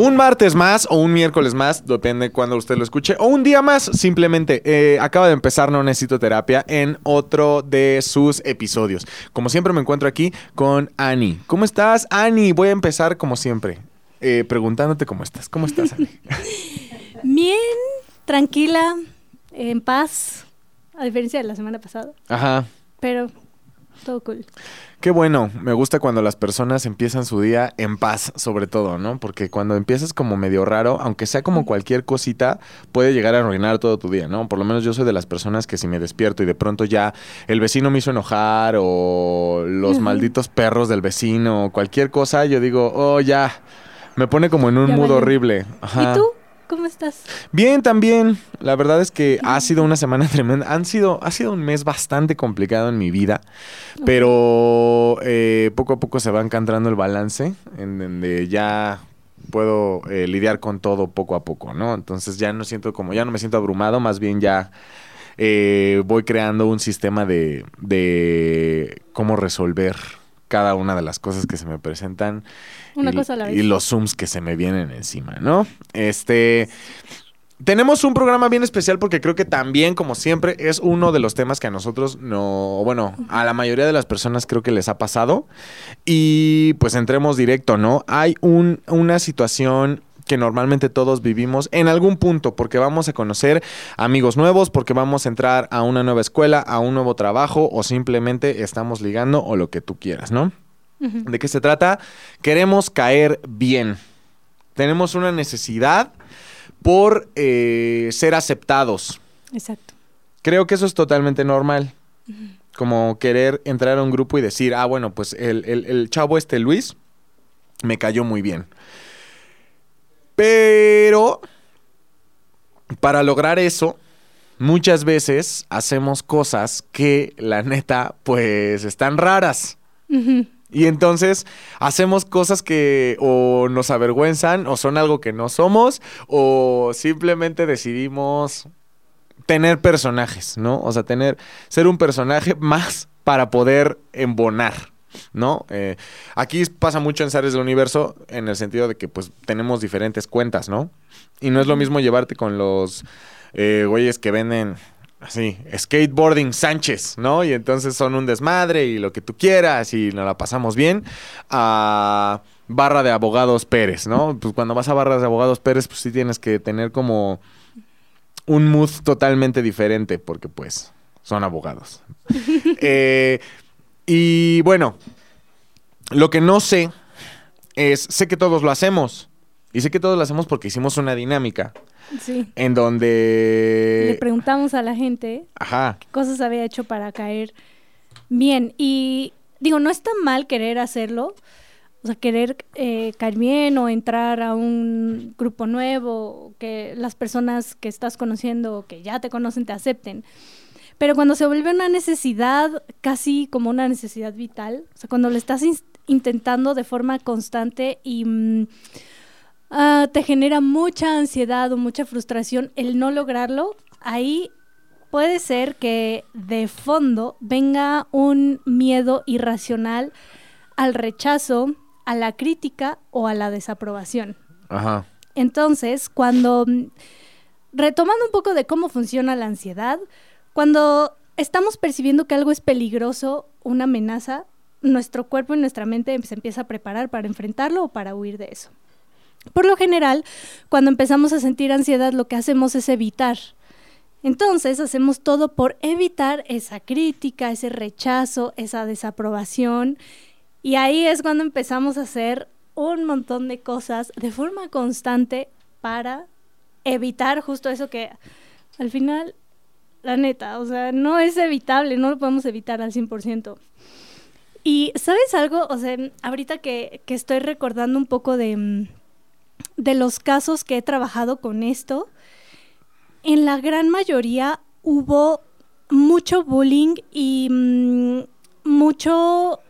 Un martes más o un miércoles más, depende cuando usted lo escuche, o un día más, simplemente. eh, acaba de empezar No Necesito Terapia en otro de sus episodios. Como siempre me encuentro aquí con Ani. ¿Cómo estás, Ani? Voy a empezar como siempre, eh, preguntándote cómo estás. ¿Cómo estás, Ani? Bien, tranquila, en paz, a diferencia de la semana pasada, Ajá. pero todo cool. Qué bueno, me gusta cuando las personas empiezan su día en paz, sobre todo, ¿no? Porque cuando empiezas como medio raro, aunque sea como cualquier cosita, puede llegar a arruinar todo tu día, ¿no? Por lo menos yo soy de las personas que si me despierto y de pronto ya el vecino me hizo enojar o los malditos perros del vecino o cualquier cosa, yo digo, oh, ya, me pone como en un Ya mood horrible. Ajá. ¿Y tú? ¿Cómo estás? Bien, también. La verdad es que ha sido una semana tremenda. Han sido, ha sido un mes bastante complicado en mi vida, pero eh, poco a poco se va encontrando el balance en donde ya puedo eh, lidiar con todo poco a poco, ¿no? Entonces ya no siento como, ya no me siento abrumado, más bien ya eh, voy creando un sistema de, de cómo resolver cada una de las cosas que se me presentan Una y, cosa a la vez. y los zooms que se me vienen encima, ¿no? Este. Tenemos un programa bien especial porque creo que también, como siempre, es uno de los temas que a nosotros no, bueno, a la mayoría de las personas creo que les ha pasado. Y pues entremos directo, ¿no? Hay un, una situación que normalmente todos vivimos en algún punto, porque vamos a conocer amigos nuevos, porque vamos a entrar a una nueva escuela, a un nuevo trabajo, o simplemente estamos ligando o lo que tú quieras, ¿no? ¿De qué se trata? Queremos caer bien. Tenemos una necesidad por eh, ser aceptados. Exacto. Creo que eso es totalmente normal. Como querer entrar a un grupo y decir, ah, bueno, pues el, el- el chavo este Luis me cayó muy bien. Pero para lograr eso, muchas veces hacemos cosas que la neta, pues están raras. Y entonces hacemos cosas que o nos avergüenzan o son algo que no somos o simplemente decidimos tener personajes, ¿no? O sea, tener, ser un personaje más para poder embonar, ¿no? Eh, aquí pasa mucho en Zares del Universo en el sentido de que pues tenemos diferentes cuentas, ¿no? Y no es lo mismo llevarte con los eh, güeyes que venden así, skateboarding Sánchez, ¿no? Y entonces son un desmadre y lo que tú quieras y nos la pasamos bien. A barra de abogados Pérez, ¿no? Pues cuando vas a barras de abogados Pérez, pues sí tienes que tener como un mood totalmente diferente porque pues son abogados. Eh, y bueno, lo que no sé es, sé que todos lo hacemos. Y sé que todos lo hacemos porque hicimos una dinámica Sí. en donde... Le preguntamos a la gente Ajá. qué cosas había hecho para caer bien. Y digo, no está mal querer hacerlo. O sea, querer eh, caer bien o entrar a un grupo nuevo, que las personas que estás conociendo o que ya te conocen te acepten. Pero cuando se vuelve una necesidad, casi como una necesidad vital, o sea, cuando lo estás intentando de forma constante y mm, ah, te genera mucha ansiedad o mucha frustración el no lograrlo, ahí puede ser que de fondo venga un miedo irracional al rechazo, a la crítica o a la desaprobación. Ajá. Entonces, cuando, mm, retomando un poco de cómo funciona la ansiedad, cuando estamos percibiendo que algo es peligroso, una amenaza, nuestro cuerpo y nuestra mente se empieza a preparar para enfrentarlo o para huir de eso. Por lo general, cuando empezamos a sentir ansiedad, lo que hacemos es evitar. Entonces, hacemos todo por evitar esa crítica, ese rechazo, esa desaprobación. Y ahí es cuando empezamos a hacer un montón de cosas de forma constante para evitar justo eso que al final, la neta, o sea, no es evitable, no lo podemos evitar al 100%. Y ¿sabes algo? O sea, ahorita que, que estoy recordando un poco de, mm, de los casos que he trabajado con esto, en la gran mayoría hubo mucho bullying y mm, mucho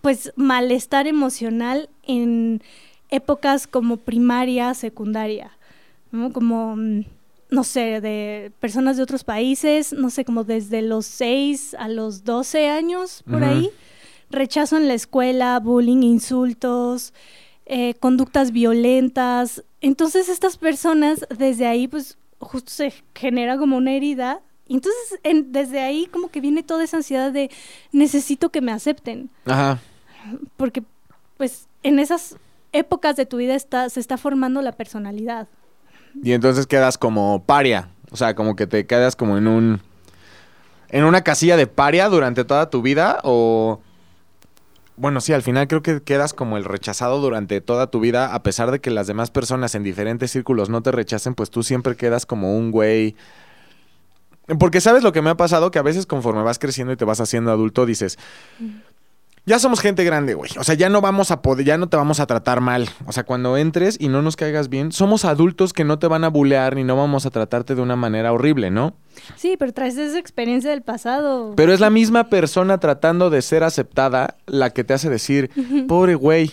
pues malestar emocional en épocas como primaria, secundaria, ¿no? Como, mm, no sé, de personas de otros países, no sé, como desde los 6 a los 12 años, por ahí. Rechazo en la escuela, bullying, insultos, eh, conductas violentas. Entonces estas personas desde ahí pues justo se genera como una herida. Y entonces desde ahí como que viene toda esa ansiedad de necesito que me acepten. Ajá. Porque pues en esas épocas de tu vida está, se está formando la personalidad. Y entonces quedas como paria. O sea, como que te quedas como en un. en una casilla de paria durante toda tu vida. O. Bueno, sí, al final creo que quedas como el rechazado durante toda tu vida, a pesar de que las demás personas en diferentes círculos no te rechacen, pues tú siempre quedas como un güey. Porque sabes lo que me ha pasado, que a veces conforme vas creciendo y te vas haciendo adulto, dices, ya somos gente grande, güey. O sea, ya no vamos a poder, ya no te vamos a tratar mal. O sea, cuando entres y no nos caigas bien, somos adultos que no te van a bulear ni no vamos a tratarte de una manera horrible, ¿no? Sí, pero traes esa experiencia del pasado. Pero es la misma persona tratando de ser aceptada la que te hace decir, pobre güey.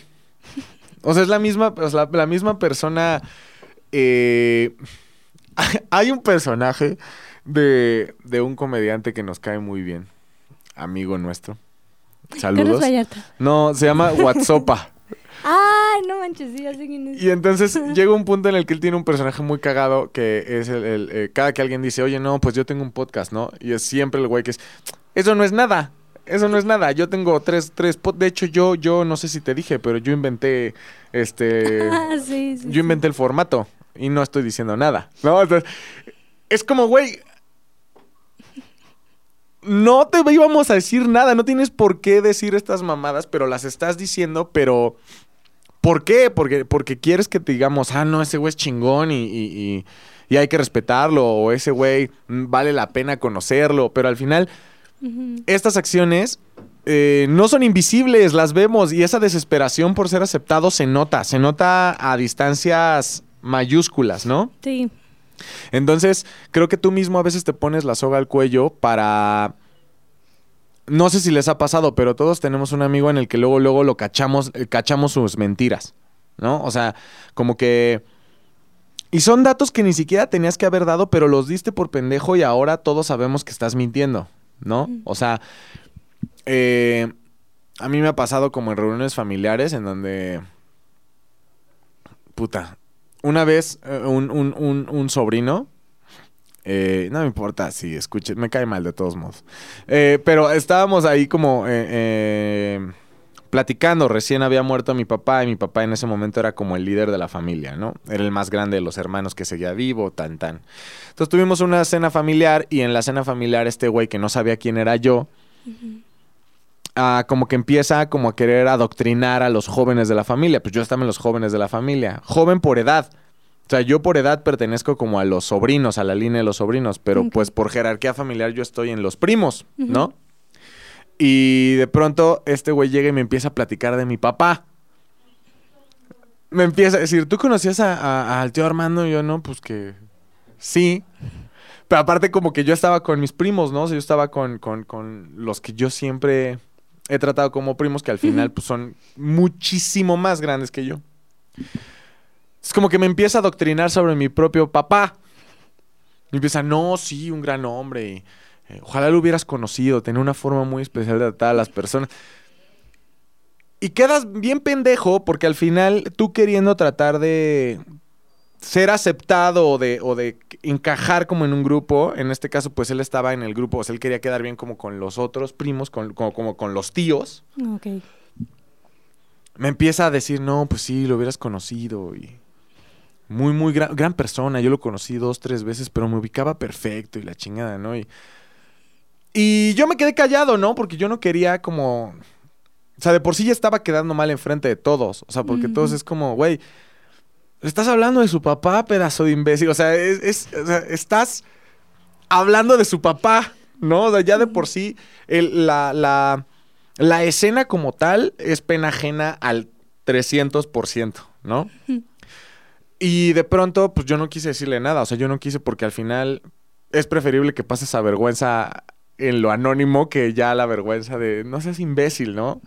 O sea, es la misma, la, misma persona. Eh, hay un personaje de, de un comediante que nos cae muy bien, amigo nuestro Saludos. No, se llama WhatsApp. Ay, no manches, sí, así es. Y entonces llega un punto en el que él tiene un personaje muy cagado que es el, eh, cada que alguien dice, oye, no, pues yo tengo un podcast, ¿no? Y es siempre el güey que es, eso no es nada, eso no es nada. Yo tengo tres, tres, de hecho yo, yo no sé si te dije, pero yo inventé, este, ah, sí, sí, yo inventé el formato y no estoy diciendo nada, ¿no? Entonces, es como, güey, no te íbamos a decir nada, no tienes por qué decir estas mamadas, pero las estás diciendo, pero ¿por qué? Porque, porque quieres que te digamos, ah, no, ese güey es chingón y, hay que respetarlo, o ese güey vale la pena conocerlo, pero al final, estas acciones eh, no son invisibles, las vemos y esa desesperación por ser aceptado se nota, se nota a distancias mayúsculas, ¿no? Sí. Entonces, creo que tú mismo a veces te pones la soga al cuello para... No sé si les ha pasado, pero todos tenemos un amigo en el que luego, luego lo cachamos, eh, cachamos sus mentiras, ¿no? O sea, como que... Y son datos que ni siquiera tenías que haber dado, pero los diste por pendejo y ahora todos sabemos que estás mintiendo, ¿no? O sea, eh, a mí me ha pasado como en reuniones familiares en donde... Puta, una vez eh, un, sobrino, eh, no me importa si escuche, me cae mal de todos modos. Eh, pero estábamos ahí como platicando. Recién había muerto mi papá y mi papá en ese momento era como el líder de la familia, ¿no? Era el más grande de los hermanos que seguía vivo, tan, tan. Entonces tuvimos una cena familiar y en la cena familiar este güey que no sabía quién era yo como que empieza como a querer adoctrinar a los jóvenes de la familia. Pues yo estaba en los jóvenes de la familia. Joven por edad. O sea, yo por edad pertenezco como a los sobrinos, a la línea de los sobrinos, pero pues por jerarquía familiar yo estoy en los primos, ¿no? Y de pronto este güey llega y me empieza a platicar de mi papá. Me empieza a decir, ¿tú conocías al tío Armando? Y yo, no, pues que sí. Pero aparte como que yo estaba con mis primos, ¿no? O sea, yo estaba con, con, con los que yo siempre he tratado como primos que al final pues, son muchísimo más grandes que yo. Es como que me empieza a doctrinar sobre mi propio papá. Me empieza, no, sí, un gran hombre. Eh, ojalá lo hubieras conocido, tenía una forma muy especial de tratar a las personas. Y quedas bien pendejo porque al final tú queriendo tratar de ser aceptado o de, o de encajar como en un grupo, en este caso pues él estaba en el grupo, o sea, él quería quedar bien como con los otros primos, con, como, con los tíos. Ok. Me empieza a decir, no, pues sí, lo hubieras conocido y... Muy, muy gran, gran persona, yo lo conocí dos, tres veces, pero me ubicaba perfecto y la chingada, ¿no? Y, y yo me quedé callado, ¿no? Porque yo no quería como... O sea, de por sí ya estaba quedando mal enfrente de todos. O sea, porque todos es como, güey, Estás hablando de su papá, pedazo de imbécil. O sea, es, estás hablando de su papá, ¿no? Ya de por sí, la, la, escena como tal es pena ajena al 300%, ¿no? Y de pronto, pues yo no quise decirle nada. O sea, yo no quise porque al final es preferible que pases a vergüenza en lo anónimo que ya la vergüenza de no seas imbécil, ¿no?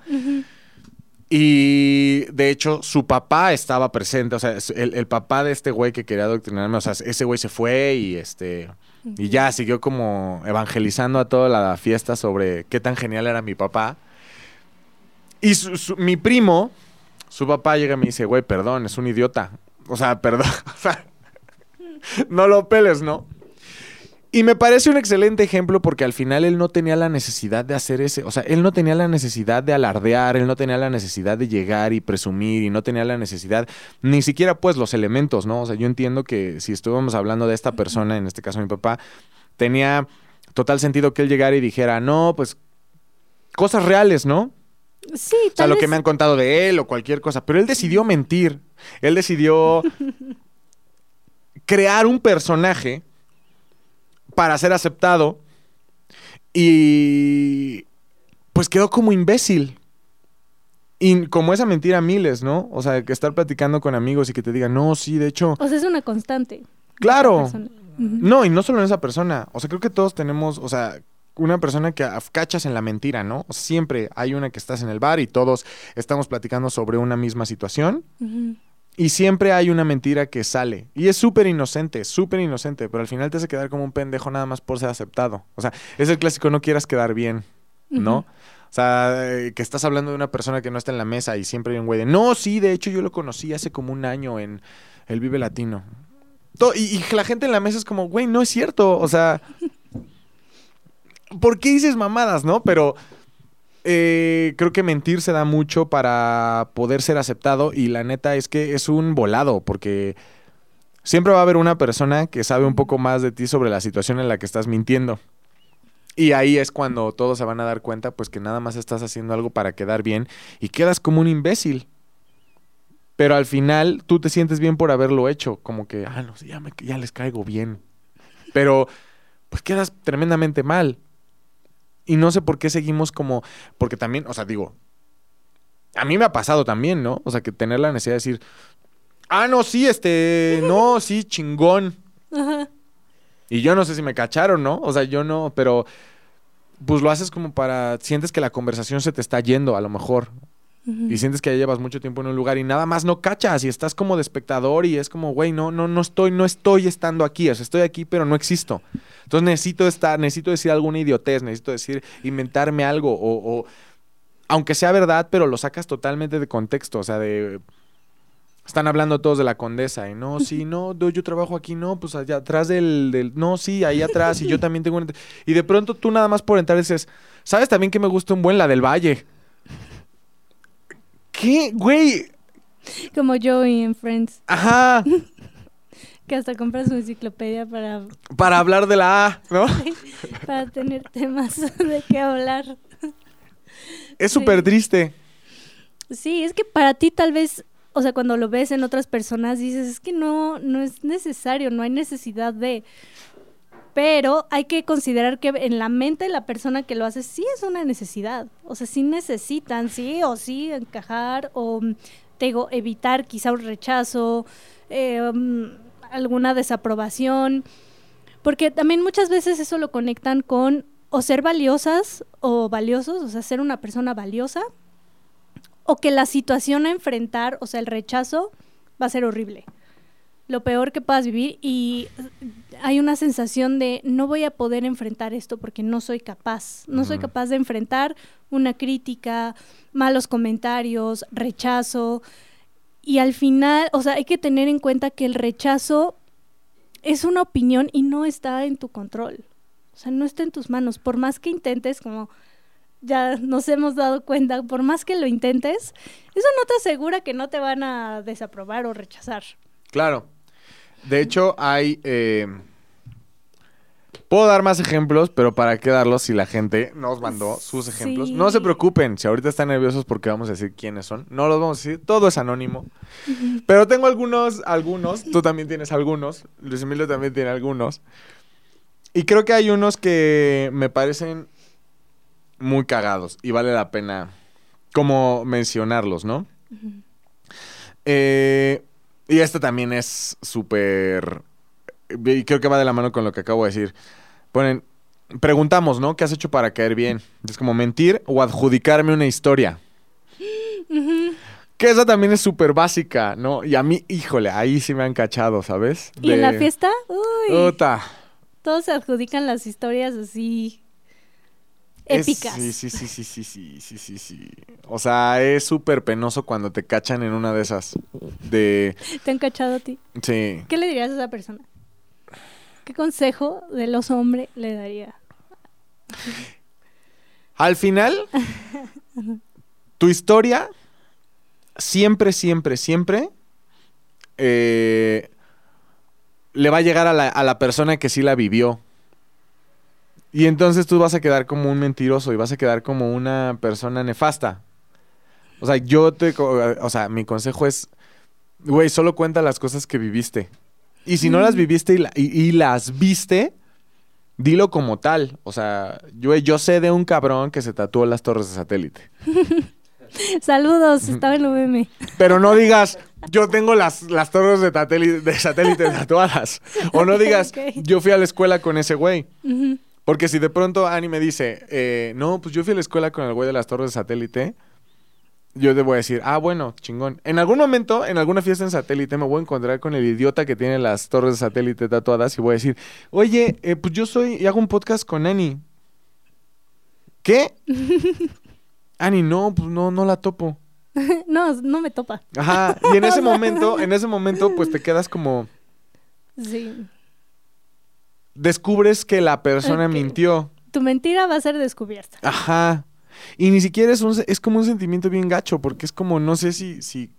Y de hecho, su papá estaba presente. O sea, el, papá de este güey que quería adoctrinarme. O sea, ese güey se fue y este. Y ya siguió como evangelizando a toda la fiesta sobre qué tan genial era mi papá. Y mi primo, Su papá llega y me dice, güey, perdón, es un idiota. O sea, perdón. O sea, no lo peles, ¿no? Y me parece un excelente ejemplo porque al final él no tenía la necesidad de hacer ese, o sea, él no tenía la necesidad de alardear, él no tenía la necesidad de llegar y presumir y no tenía la necesidad, ni siquiera pues los elementos, ¿no? O sea, yo entiendo que si estuviéramos hablando de esta persona, en este caso mi papá, tenía total sentido que él llegara y dijera, no, pues cosas reales, ¿no? Sí, O sea, tal lo que me han contado de él o cualquier cosa. Pero él decidió mentir. Él decidió crear un personaje para ser aceptado. Y pues quedó como imbécil. Y como esa mentira miles, ¿no? O sea, que estar platicando con amigos y que te digan, no, sí, de hecho, O sea, es una constante. claro. No, y no solo en esa persona. O sea, creo que todos tenemos, o sea, una persona que cachas en la mentira, ¿no? O sea, siempre hay una que estás en el bar y todos estamos platicando sobre una misma situación. Y siempre hay una mentira que sale. Y es súper inocente, súper inocente, pero al final te hace quedar como un pendejo nada más por ser aceptado. O sea, es el clásico no quieras quedar bien, ¿no? O sea, eh, que estás hablando de una persona que no está en la mesa y siempre hay un güey de, no, sí, de hecho yo lo conocí hace como un año en el Vive Latino. Y, y la gente en la mesa es como, güey, no es cierto. O sea, ¿por qué dices mamadas, no? Pero eh, creo que mentir se da mucho para poder ser aceptado y la neta es que es un volado porque siempre va a haber una persona que sabe un poco más de ti sobre la situación en la que estás mintiendo. Y ahí es cuando todos se van a dar cuenta, pues que nada más estás haciendo algo para quedar bien y quedas como un imbécil. Pero al final tú te sientes bien por haberlo hecho, como que, ah, no ya, me- ya les caigo bien. Pero pues quedas tremendamente mal. Y no sé por qué seguimos como, porque también, o sea, digo, a mí me ha pasado también, ¿no? O sea, que tener la necesidad de decir, ah, no, sí, este, no, sí, chingón. Ajá. Y yo no sé si me cacharon, ¿no? O sea, yo no, pero pues lo haces como para, sientes que la conversación se te está yendo a lo mejor. Y sientes que ya llevas mucho tiempo en un lugar y nada más no cachas y estás como de espectador y es como, güey, no, no, no estoy, no estoy estando aquí, o sea, estoy aquí pero no existo. Entonces necesito estar, necesito decir alguna idiotez, necesito decir, inventarme algo o, o aunque sea verdad, pero lo sacas totalmente de contexto, o sea, de... Están hablando todos de la condesa y no, sí, no, yo, yo trabajo aquí, no, pues allá atrás del, del, no, sí, ahí atrás y yo también tengo una... Y de pronto tú nada más por entrar dices, ¿sabes también que me gusta un buen la del Valle? ¿Qué, güey? Como Joey en Friends, Ajá, que hasta compra su enciclopedia para, para hablar de la A, ¿no? para tener temas de qué hablar. Es Sí. súper triste. Sí, es que para ti tal vez, o sea, cuando lo ves en otras personas dices, es que no, no es necesario, no hay necesidad de... Pero hay que considerar que en la mente de la persona que lo hace sí es una necesidad. O sea, sí necesitan, sí o sí encajar o, te digo, evitar quizá un rechazo, eh, mm, alguna desaprobación. Porque también muchas veces eso lo conectan con o ser valiosas o valiosos, o sea, ser una persona valiosa, o que la situación a enfrentar, o sea, el rechazo, va a ser horrible. Lo peor que puedas vivir y hay una sensación de no voy a poder enfrentar esto porque no soy capaz. No soy capaz de enfrentar una crítica, malos comentarios, rechazo. Y al final, o sea, hay que tener en cuenta que el rechazo es una opinión y no está en tu control. O sea, no está en tus manos. Por más que intentes, como ya nos hemos dado cuenta, por más que lo intentes, eso no te asegura que no te van a desaprobar o rechazar. Claro. De hecho, hay. eh, Puedo dar más ejemplos, pero ¿para qué darlos si la gente nos mandó sus ejemplos? Sí. No se preocupen, si ahorita están nerviosos porque vamos a decir quiénes son. No los vamos a decir, todo es anónimo. Pero tengo algunos, algunos, tú también tienes algunos, Luis Emilio también tiene algunos. Y creo que hay unos que me parecen muy cagados y vale la pena como mencionarlos, ¿no? Eh, y este también es súper... Y creo que va de la mano con lo que acabo de decir. Ponen, preguntamos, ¿no? ¿Qué has hecho para caer bien? Es como mentir o adjudicarme una historia. Que esa también es súper básica, ¿no? Y a mí, híjole, ahí sí me han cachado, ¿sabes? Y en la fiesta, uy, todos se adjudican las historias así. Épicas. sí, sí, sí, sí, sí, sí, sí, sí, sí. O sea, es súper penoso cuando te cachan en una de esas. De, ¿Te han cachado a ti? sí. ¿Qué le dirías a esa persona? ¿Qué consejo del oso hombre le daría? Al final, tu historia siempre, siempre, siempre eh, le va a llegar a la, a la persona que sí la vivió. Y entonces tú vas a quedar como un mentiroso y vas a quedar como una persona nefasta. O sea, yo te... O sea, mi consejo es, güey, solo cuenta las cosas que viviste. Y si no las Mm. viviste y, la- y- y las viste, dilo como tal. O sea, yo, yo sé de un cabrón que se tatuó las torres de satélite. Saludos, estaba en UVM. Pero no digas, yo tengo las, las torres de, tateli- de satélite tatuadas. O no digas, yo fui a la escuela con ese güey. Porque si de pronto Ani me dice, eh, no, pues yo fui a la escuela con el güey de las torres de satélite, yo te voy a decir, ah, bueno, chingón. En algún momento, en alguna fiesta en satélite, me voy a encontrar con el idiota que tiene las torres de satélite tatuadas y voy a decir, oye, eh, pues yo soy y hago un podcast con Ani. ¿Qué? Ani, no, pues no, no la topo. No, no me topa. Ajá. Y en ese momento, en ese momento, pues te quedas como, Sí. Descubres que la persona mintió. Tu mentira va a ser descubierta. Ajá. Y ni siquiera es un, es como un sentimiento bien gacho, porque es como, no sé si, si,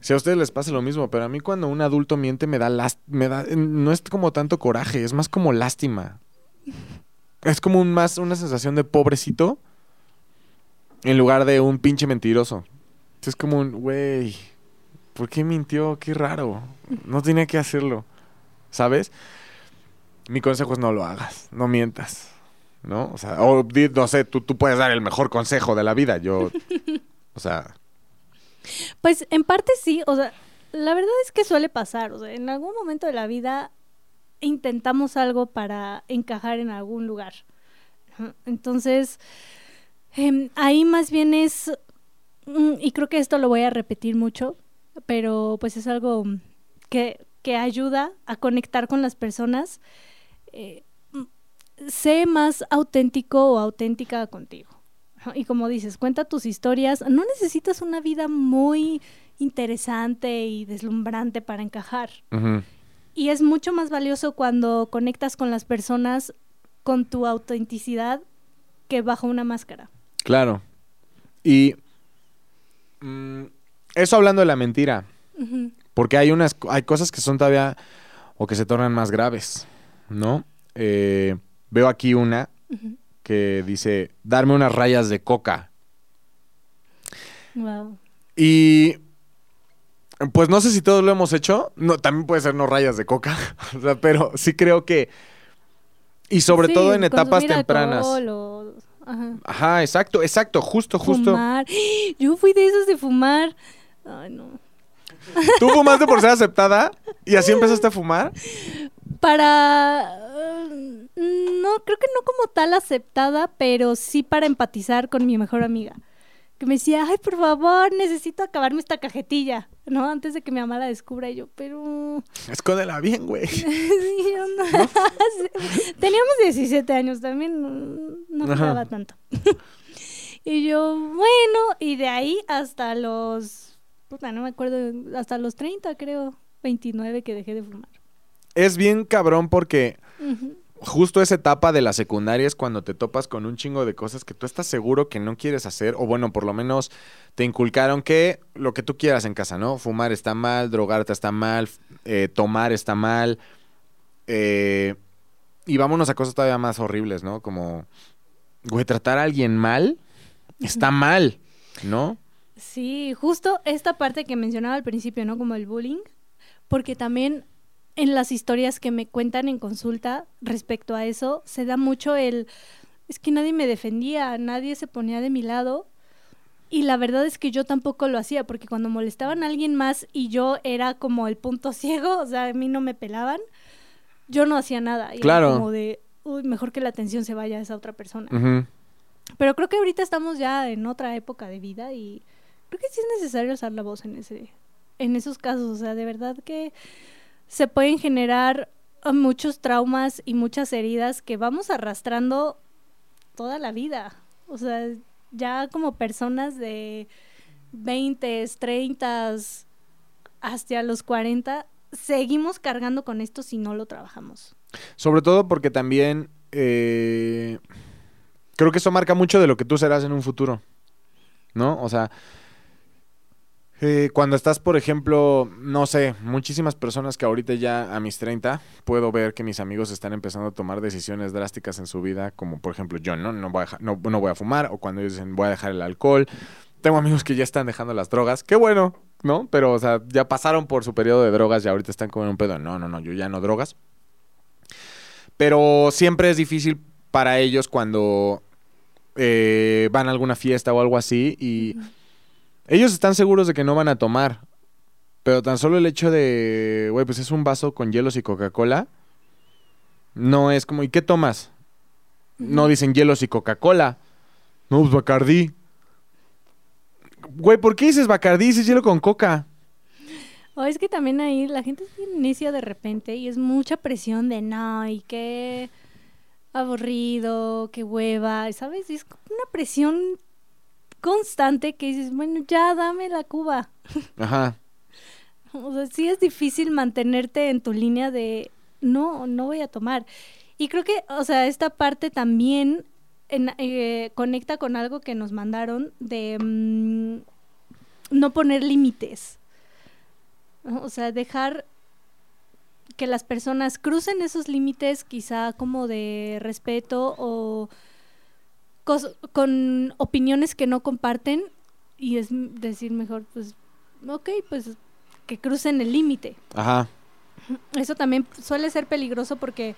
si a ustedes les pasa lo mismo, pero a mí cuando un adulto miente me da me da, no es como tanto coraje, es más como lástima. Es como un más una sensación de pobrecito en lugar de un pinche mentiroso. Es como un, güey, ¿por qué mintió? Qué raro. No tenía que hacerlo. ¿Sabes? Mi consejo es no lo hagas, no mientas. ¿No? O sea, o no sé, tú, tú puedes dar el mejor consejo de la vida. Yo, o sea, Pues en parte sí, o sea, la verdad es que suele pasar, o sea, en algún momento de la vida intentamos algo para encajar en algún lugar. Entonces, em, ahí más bien es, mm, y creo que esto lo voy a repetir mucho, pero pues es algo que, que ayuda a conectar con las personas. Eh, sé más auténtico o auténtica contigo. Y como dices, cuenta tus historias. No necesitas una vida muy interesante y deslumbrante para encajar. Y es mucho más valioso cuando conectas con las personas con tu autenticidad que bajo una máscara. claro. Y mm, eso hablando de la mentira, porque hay unas, hay cosas que son todavía o que se tornan más graves, ¿no? Eh, veo aquí una que dice, darme unas rayas de coca. Wow. Y pues no sé si todos lo hemos hecho. No, también puede ser no rayas de coca. o sea, pero sí creo que. Y sobre Sí, todo en etapas tempranas. o- ajá. Ajá, exacto, exacto, justo, justo. Fumar. Yo fui de esos de fumar. Ay, no. Tú fumaste por ser aceptada y así empezaste a fumar. Para... eh, no, creo que no como tal aceptada, pero sí para empatizar con mi mejor amiga. Que me decía, ay, por favor, necesito acabarme esta cajetilla, ¿no? Antes de que mi mamá la descubra. Y yo, pero... Escóndela bien, güey. Sí, no- Teníamos 17 años también, no, no tanto. y yo, bueno, y de ahí hasta los, puta, no me acuerdo, hasta los 30 creo, 29 que dejé de fumar. Es bien cabrón porque justo esa etapa de la secundaria es cuando te topas con un chingo de cosas que tú estás seguro que no quieres hacer, o bueno, por lo menos te inculcaron que lo que tú quieras en casa, ¿no? Fumar está mal, drogarte está mal, eh, tomar está mal, eh, y vámonos a cosas todavía más horribles, ¿no? Como, güey, tratar a alguien mal está mal, ¿no? Sí, justo esta parte que mencionaba al principio, ¿no? Como el bullying, porque también en las historias que me cuentan en consulta respecto a eso, se da mucho el, es que nadie me defendía, nadie se ponía de mi lado. Y la verdad es que yo tampoco lo hacía, porque cuando molestaban a alguien más y yo era como el punto ciego, o sea, a mí no me pelaban, yo no hacía nada. Y era Claro. como de, uy, mejor que la atención se vaya a esa otra persona. Pero creo que ahorita estamos ya en otra época de vida y creo que sí es necesario alzar la voz en ese en esos casos, o sea, de verdad que se pueden generar eh, muchos traumas y muchas heridas que vamos arrastrando toda la vida. O sea, ya como personas de 20, 30, hasta los 40, seguimos cargando con esto si no lo trabajamos. Sobre todo porque también eh, creo que eso marca mucho de lo que tú serás en un futuro. ¿No? O sea, eh, cuando estás, por ejemplo, no sé, muchísimas personas que ahorita ya a mis 30 puedo ver que mis amigos están empezando a tomar decisiones drásticas en su vida, como por ejemplo yo, ¿no? No voy a, fumar, o cuando ellos dicen voy a dejar el alcohol. Tengo amigos que ya están dejando las drogas. Qué bueno, ¿no? Pero, o sea, ya pasaron por su periodo de drogas y ahorita están como en un pedo. No, no, no, yo ya no drogas. Pero siempre es difícil para ellos cuando eh, van a alguna fiesta o algo así y ellos están seguros de que no van a tomar. Pero tan solo el hecho de, güey, pues es un vaso con hielos y Coca-Cola. No es como, ¿y qué tomas? No dicen hielos y Coca-Cola. No, pues Bacardí. Güey, ¿por qué dices Bacardí si es hielo con Coca? O es que también ahí la gente inicia de repente y es mucha presión de no, y qué aburrido, qué hueva, ¿sabes? es una presión constante que dices, bueno, ya dame la cuba. Ajá. o sea, sí es difícil mantenerte en tu línea de no, no voy a tomar. Y creo que, o sea, esta parte también eh, conecta con algo que nos mandaron de mm, no poner límites. O sea, dejar que las personas crucen esos límites quizá como de respeto o con opiniones que no comparten y es decir mejor pues ok pues que crucen el límite ajá eso también suele ser peligroso porque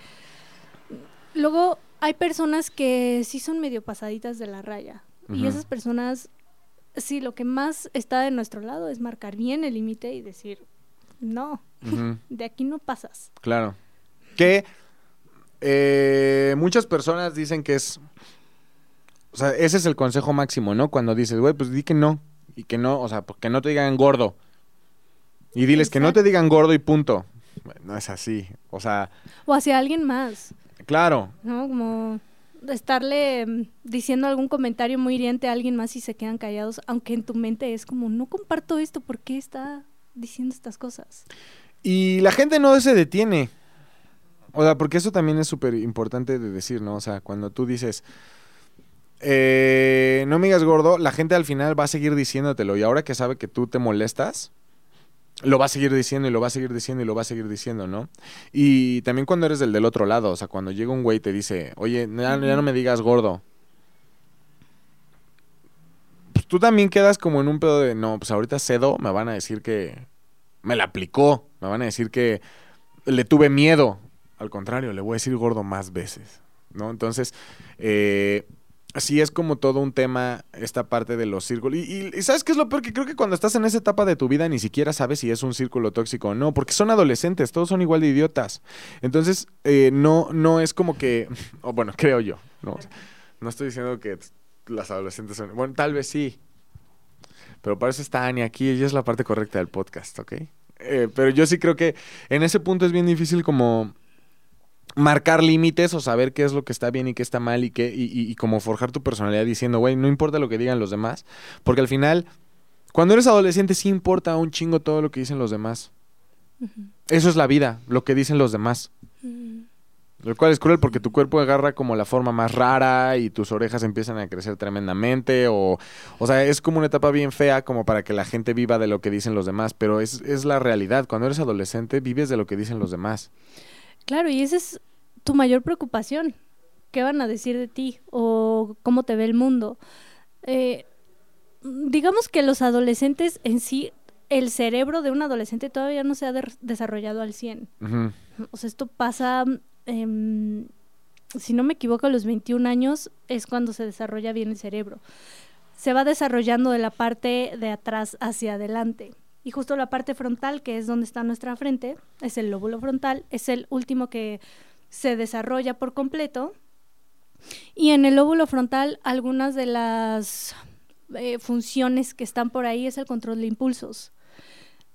luego hay personas que sí son medio pasaditas de la raya y esas personas sí lo que más está de nuestro lado es marcar bien el límite y decir no, de aquí no pasas. Claro. Que eh, muchas personas dicen que es... O sea, ese es el consejo máximo, ¿no? Cuando dices, güey, pues di que no. Y que no, o sea, que no te digan gordo. Y diles que no te digan gordo y punto. No es así. O sea... O hacia alguien más. Claro. ¿No? Como estarle mm, diciendo algún comentario muy hiriente a alguien más y se quedan callados, aunque en tu mente es como, no comparto esto, ¿por qué está diciendo estas cosas. Y la gente no se detiene. O sea, porque eso también es súper importante de decir, ¿no? O sea, cuando tú dices, eh, no me digas gordo, la gente al final va a seguir diciéndotelo. Y ahora que sabe que tú te molestas, lo va a seguir diciendo y lo va a seguir diciendo y lo va a seguir diciendo, ¿no? Y también cuando eres del del otro lado, o sea, cuando llega un güey y te dice, oye, ya, ya no me digas gordo. Pues tú también quedas como en un pedo de, no, pues ahorita cedo, me van a decir que, me la aplicó. Me van a decir que le tuve miedo. Al contrario, le voy a decir gordo más veces. ¿No? Entonces, eh, así es como todo un tema esta parte de los círculos. Y, ¿sabes qué es lo peor? Que creo que cuando estás en esa etapa de tu vida ni siquiera sabes si es un círculo tóxico o no, porque son adolescentes, todos son igual de idiotas. Entonces, eh, no, no es como que, o bueno, creo yo, no, no estoy diciendo que las adolescentes son, bueno, tal vez sí, pero para eso está Ani aquí, ella es la parte correcta del podcast, ¿ok? Eh, pero yo sí creo que en ese punto es bien difícil como marcar límites o saber qué es lo que está bien y qué está mal y, qué, y, y, como forjar tu personalidad diciendo, güey, no importa lo que digan los demás, porque al final, cuando eres adolescente sí importa un chingo todo lo que dicen los demás. Eso es la vida, lo que dicen los demás. Lo cual es cruel porque tu cuerpo agarra como la forma más rara y tus orejas empiezan a crecer tremendamente o, o sea, es como una etapa bien fea como para que la gente viva de lo que dicen los demás, pero es, es la realidad. Cuando eres adolescente vives de lo que dicen los demás. Claro, y esa es tu mayor preocupación. ¿Qué van a decir de ti o cómo te ve el mundo? Eh, digamos que los adolescentes en sí, el cerebro de un adolescente todavía no se ha desarrollado al 100. O sea, esto pasa Em, si no me equivoco, a los 21 años es cuando se desarrolla bien el cerebro. Se va desarrollando de la parte de atrás hacia adelante. Y justo la parte frontal, que es donde está nuestra frente, es el lóbulo frontal, es el último que se desarrolla por completo. Y en el lóbulo frontal, algunas de las eh, funciones que están por ahí es el control de impulsos.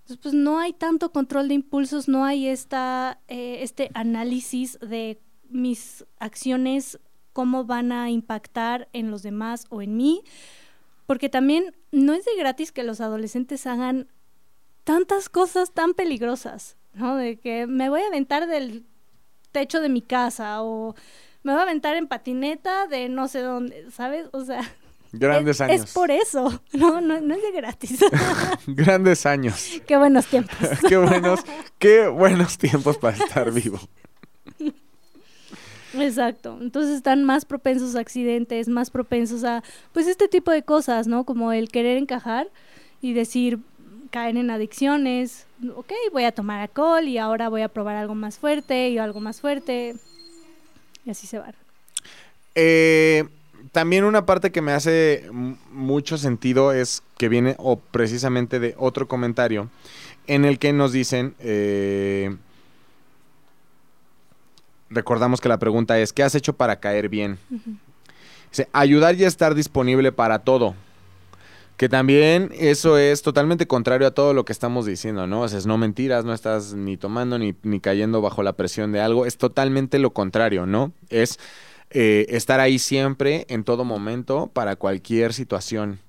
Entonces, pues no hay tanto control de impulsos, no hay esta, eh, este análisis de mis acciones cómo van a impactar en los demás o en mí, porque también no es de gratis que los adolescentes hagan tantas cosas tan peligrosas, ¿no? De que me voy a aventar del techo de mi casa o me voy a aventar en patineta de no sé dónde, ¿sabes? O sea, Grandes es, años. es por eso, no, no, no es de gratis. Grandes años. Qué buenos tiempos. qué buenos, qué buenos tiempos para estar vivo. Exacto. Entonces están más propensos a accidentes, más propensos a, pues, este tipo de cosas, ¿no? Como el querer encajar y decir, caen en adicciones, ok, voy a tomar alcohol y ahora voy a probar algo más fuerte y algo más fuerte. Y así se van. Eh, también una parte que me hace mucho sentido es que viene o precisamente de otro comentario en el que nos dicen, eh, recordamos que la pregunta es, ¿qué has hecho para caer bien? Dice, ayudar y estar disponible para todo. Que también eso es totalmente contrario a todo lo que estamos diciendo, ¿no? O sea, es no mentiras, no estás ni tomando ni, ni cayendo bajo la presión de algo. Es totalmente lo contrario, ¿no? Es eh, estar ahí siempre, en todo momento, para cualquier situación.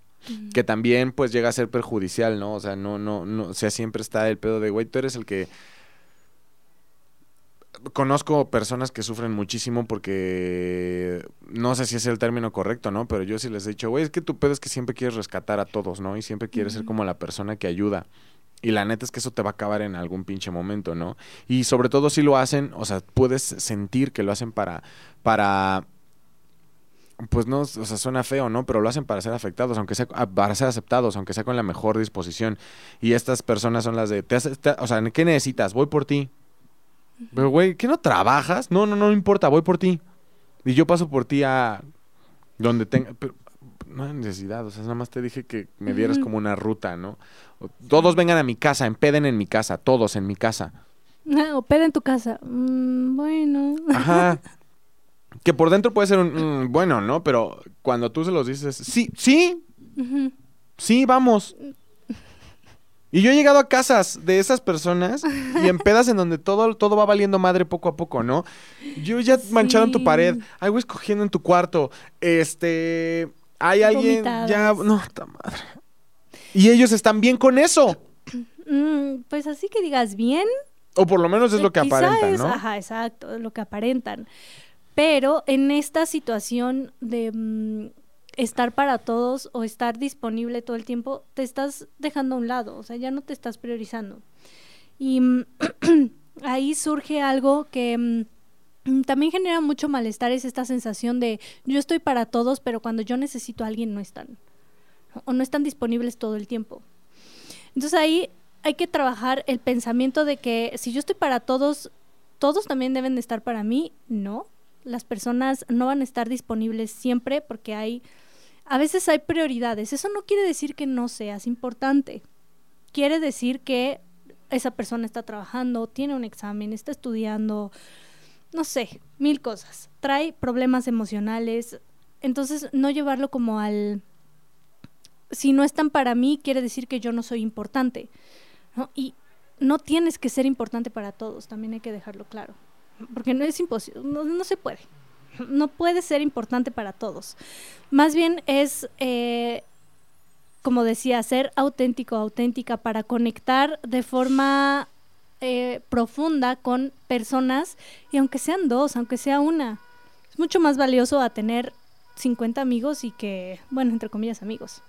Que también, pues, llega a ser perjudicial, ¿no? O sea, no, no, no. O sea, siempre está el pedo de, güey, tú eres el que conozco personas que sufren muchísimo porque no sé si es el término correcto, ¿no? Pero yo sí les he dicho, güey, es que tu pedo es que siempre quieres rescatar a todos, ¿no? Y siempre quieres ser como la persona que ayuda. Y la neta es que eso te va a acabar en algún pinche momento, ¿no? Y sobre todo si lo hacen, o sea, puedes sentir que lo hacen para, para, pues no, o sea, suena feo, ¿no? Pero lo hacen para ser afectados, aunque sea, ah, para ser aceptados, aunque sea con la mejor disposición. Y estas personas son las de, te hace- te- o sea, ¿qué necesitas? Voy por ti. Pero, güey, ¿qué no trabajas? No, no, no importa, voy por ti. Y yo paso por ti a donde tenga... Pero no hay necesidad, o sea, nada más te dije que me dieras como una ruta, ¿no? O- Todos vengan a mi casa, empeden en mi casa, todos en mi casa. Ah, o peda en tu casa. Mm, bueno. Ajá. Que por dentro puede ser un mm, bueno, ¿no? Pero cuando tú se los dices, sí, sí, sí, vamos. Y yo he llegado a casas de esas personas y en pedas en donde todo, todo va valiendo madre poco a poco, ¿no? Yo ya mancharon tu pared, hay güeyes cogiendo en tu cuarto, este, hay alguien, ya, no, ta madre. Y ellos están bien con eso. Mm, pues así que digas bien. O por lo menos es lo que aparentan, es- ¿no? Ajá, exacto, lo que aparentan. Pero en esta situación de mm, estar para todos o estar disponible todo el tiempo, te estás dejando a un lado, o sea, ya no te estás priorizando. Y ahí surge algo que mm, también genera mucho malestar, es esta sensación de yo estoy para todos, pero cuando yo necesito a alguien no están. O no están disponibles todo el tiempo. Entonces ahí hay que trabajar el pensamiento de que si yo estoy para todos, todos también deben de estar para mí. No, las personas no van a estar disponibles siempre porque hay, a veces hay prioridades. Eso no quiere decir que no seas importante. Quiere decir que esa persona está trabajando, tiene un examen, está estudiando, no sé, mil cosas. Trae problemas emocionales. Entonces, no llevarlo como al... Si no están para mí, quiere decir que yo no soy importante. Y no tienes que ser importante para todos, también hay que dejarlo claro. Porque no es imposible, no se puede. No puede ser importante para todos. Más bien es, eh, como decía, ser auténtico, auténtica para conectar de forma eh, profunda con personas y aunque sean dos, aunque sea una, es mucho más valioso a tener 50 amigos y que, bueno, entre comillas amigos,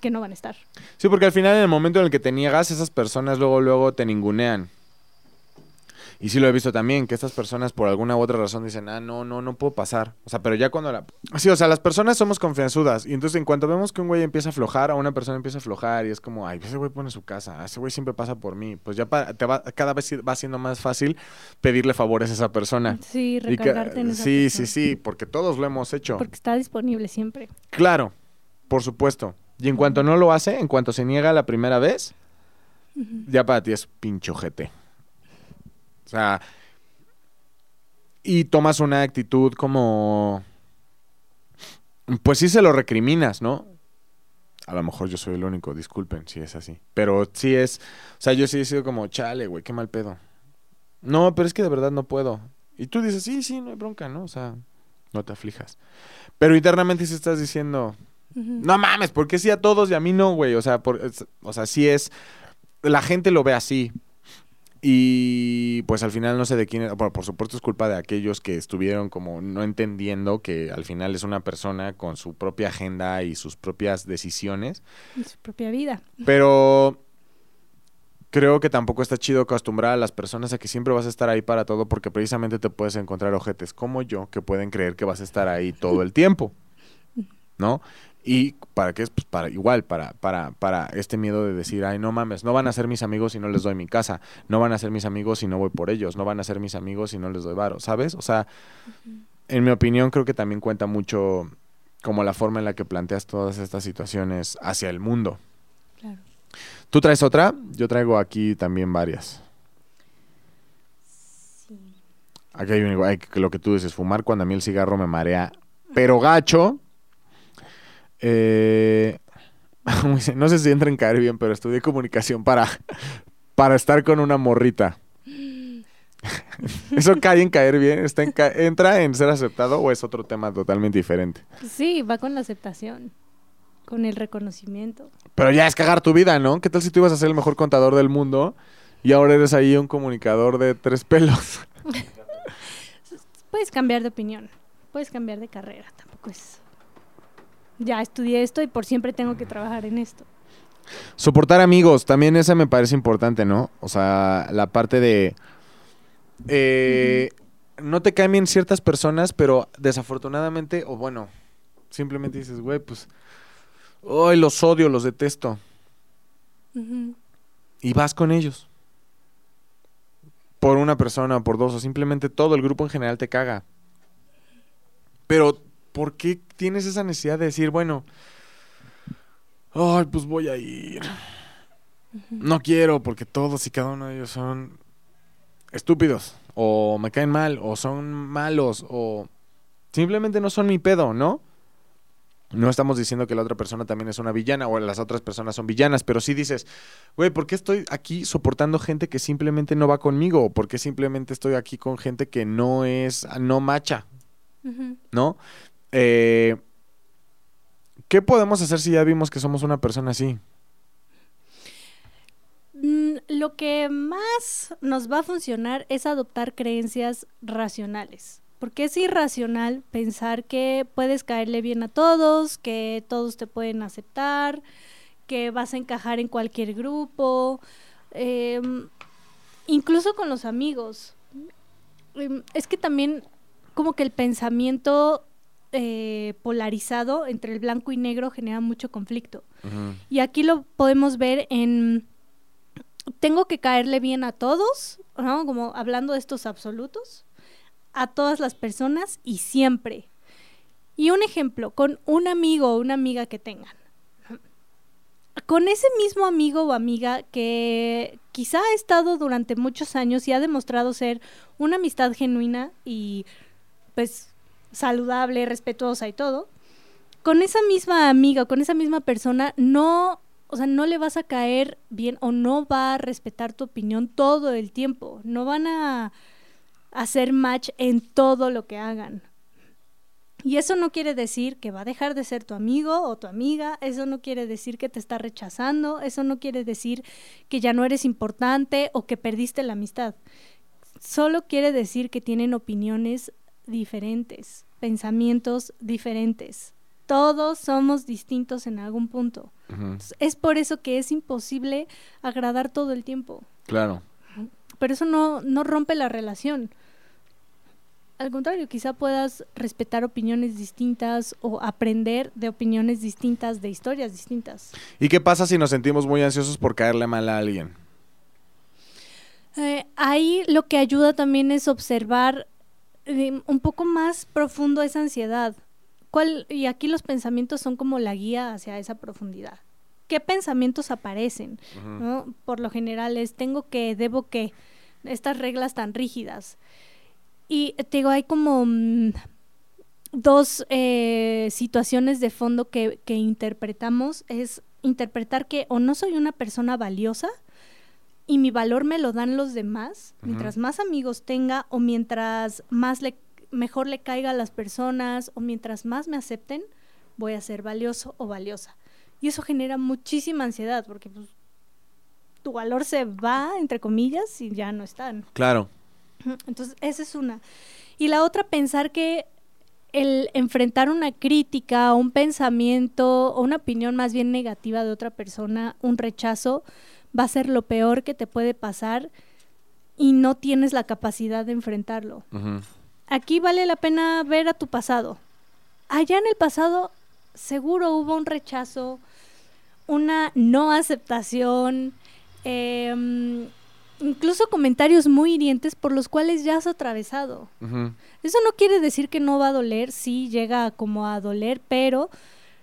que no van a estar. Sí, porque al final en el momento en el que te niegas, esas personas luego, luego te ningunean. Y sí lo he visto también, que estas personas por alguna u otra razón dicen, ah, no, no, no puedo pasar. O sea, pero ya cuando la... Sí, o sea, las personas somos confianzudas. Y entonces en cuanto vemos que un güey empieza a aflojar, o una persona empieza a aflojar, y es como, ay, ese güey pone su casa, ese güey siempre pasa por mí. Pues ya te va, cada vez va siendo más fácil pedirle favores a esa persona. Sí, que- recargarte en esa sí, persona. sí, sí, porque todos lo hemos hecho. Porque está disponible siempre. Claro, por supuesto. Y en cuanto no lo hace, en cuanto se niega la primera vez, ya para ti es pinchojete. O sea, y tomas una actitud como... Pues sí se lo recriminas, ¿no? A lo mejor yo soy el único, disculpen si es así. Pero sí es... O sea, yo sí he sido como, chale, güey, qué mal pedo. No, pero es que de verdad no puedo. Y tú dices, sí, sí, no hay bronca, ¿no? O sea, no te aflijas. Pero internamente sí estás diciendo, no mames, ¿por qué sí a todos y a mí no, güey? O sea, por, es- o sea, sí es, la gente lo ve así. Y pues al final no sé de quién, es- por, por supuesto es culpa de aquellos que estuvieron como no entendiendo que al final es una persona con su propia agenda y sus propias decisiones. En su propia vida. Pero creo que tampoco está chido acostumbrar a las personas a que siempre vas a estar ahí para todo porque precisamente te puedes encontrar ojetes como yo que pueden creer que vas a estar ahí todo el tiempo. ¿No? Y para qué es pues para igual para para para este miedo de decir, "Ay, no mames, no van a ser mis amigos si no les doy mi casa, no van a ser mis amigos si no voy por ellos, no van a ser mis amigos si no les doy varo", ¿sabes? O sea, en mi opinión creo que también cuenta mucho como la forma en la que planteas todas estas situaciones hacia el mundo. Claro. ¿Tú traes otra? Yo traigo aquí también varias. Sí. Aquí hay un igual, hay que lo que tú dices, fumar cuando a mí el cigarro me marea, pero gacho. Eh, no sé si entra en caer bien, pero estudié comunicación para, para estar con una morrita. ¿Eso cae en caer bien? ¿Está en ca- ¿Entra en ser aceptado o es otro tema totalmente diferente? Sí, va con la aceptación, con el reconocimiento. Pero ya es cagar tu vida, ¿no? ¿Qué tal si tú ibas a ser el mejor contador del mundo y ahora eres ahí un comunicador de tres pelos? Puedes cambiar de opinión, puedes cambiar de carrera, tampoco es... Ya estudié esto y por siempre tengo que trabajar en esto. Soportar amigos, también esa me parece importante, ¿no? O sea, la parte de... eh, No te caen bien ciertas personas, pero desafortunadamente, o bueno, simplemente dices, güey, pues... Hoy los odio, los detesto. Ujú. Y vas con ellos. Por una persona, por dos, o simplemente todo el grupo en general te caga. Pero, ¿por qué tienes esa necesidad de decir, bueno, ay, pues voy a ir? No quiero, porque todos y cada uno de ellos son estúpidos, o me caen mal, o son malos, o simplemente no son mi pedo, ¿no? No estamos diciendo que la otra persona también es una villana o las otras personas son villanas, pero sí dices, güey, ¿por qué estoy aquí soportando gente que simplemente no va conmigo? ¿Por qué simplemente estoy aquí con gente que no es, no macha. ¿no? Eh, ¿Qué podemos hacer si ya vimos que somos una persona así? Mm, Lo que más nos va a funcionar es adoptar creencias racionales. Porque es irracional pensar que puedes caerle bien a todos, que todos te pueden aceptar, que vas a encajar en cualquier grupo, em, incluso con los amigos. Em, Es que también como que el pensamiento eh, polarizado entre el blanco y negro genera mucho conflicto. Y aquí lo podemos ver en tengo que caerle bien a todos, ¿no? Como hablando de estos absolutos, a todas las personas y siempre. Y un ejemplo, con un amigo o una amiga que tengan. Con ese mismo amigo o amiga que quizá ha estado durante muchos años y ha demostrado ser una amistad genuina y pues saludable, respetuosa y todo, con esa misma amiga, con esa misma persona, no, o sea, no le vas a caer bien o no va a respetar tu opinión todo el tiempo. No van a hacer match en todo lo que hagan. Y eso no quiere decir que va a dejar de ser tu amigo o tu amiga, eso no quiere decir que te está rechazando, eso no quiere decir que ya no eres importante o que perdiste la amistad. Solo quiere decir que tienen opiniones diferentes, pensamientos diferentes. Todos somos distintos en algún punto. Entonces, Es por eso que es imposible agradar todo el tiempo. Claro. Pero eso no, no rompe la relación. Al contrario, quizá puedas respetar opiniones distintas o aprender de opiniones distintas, de historias distintas. ¿Y qué pasa si nos sentimos muy ansiosos por caerle mal a alguien? Eh, ahí lo que ayuda también es observar un poco más profundo esa ansiedad. ¿Cuál, y aquí los pensamientos son como la guía hacia esa profundidad. ¿Qué pensamientos aparecen? ¿no? Por lo general es tengo que, debo que, estas reglas tan rígidas. Y te digo, hay como mm, dos eh, situaciones de fondo que, que interpretamos. Es interpretar que o no soy una persona valiosa y mi valor me lo dan los demás, mientras más amigos tenga o mientras más le mejor le caiga a las personas o mientras más me acepten, voy a ser valioso o valiosa. Y eso genera muchísima ansiedad porque pues, tu valor se va, entre comillas, y ya no están. Claro. Entonces, esa es una. Y la otra, pensar que el enfrentar una crítica, un pensamiento o una opinión más bien negativa de otra persona, un rechazo, va a ser lo peor que te puede pasar y no tienes la capacidad de enfrentarlo. Aquí vale la pena ver a tu pasado. Allá en el pasado seguro hubo un rechazo, una no aceptación, em, incluso comentarios muy hirientes por los cuales ya has atravesado. Eso no quiere decir que no va a doler, sí llega como a doler, pero